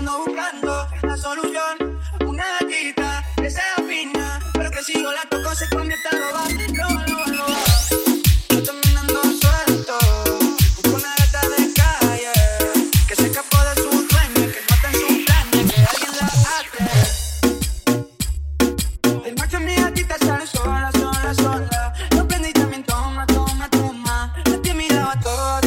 ando buscando la solución. Una gatita que se afina, pero que si yo la toco se convierte a robar. Roba, roba, roba. Yo también suelto, busco una gata de calle, que se escapó de su dueño, que mata en su plan, que alguien la ate. De noche mi gatita sale sola, sola, sola. Yo prendí también toma, toma, toma. La tía miraba todo.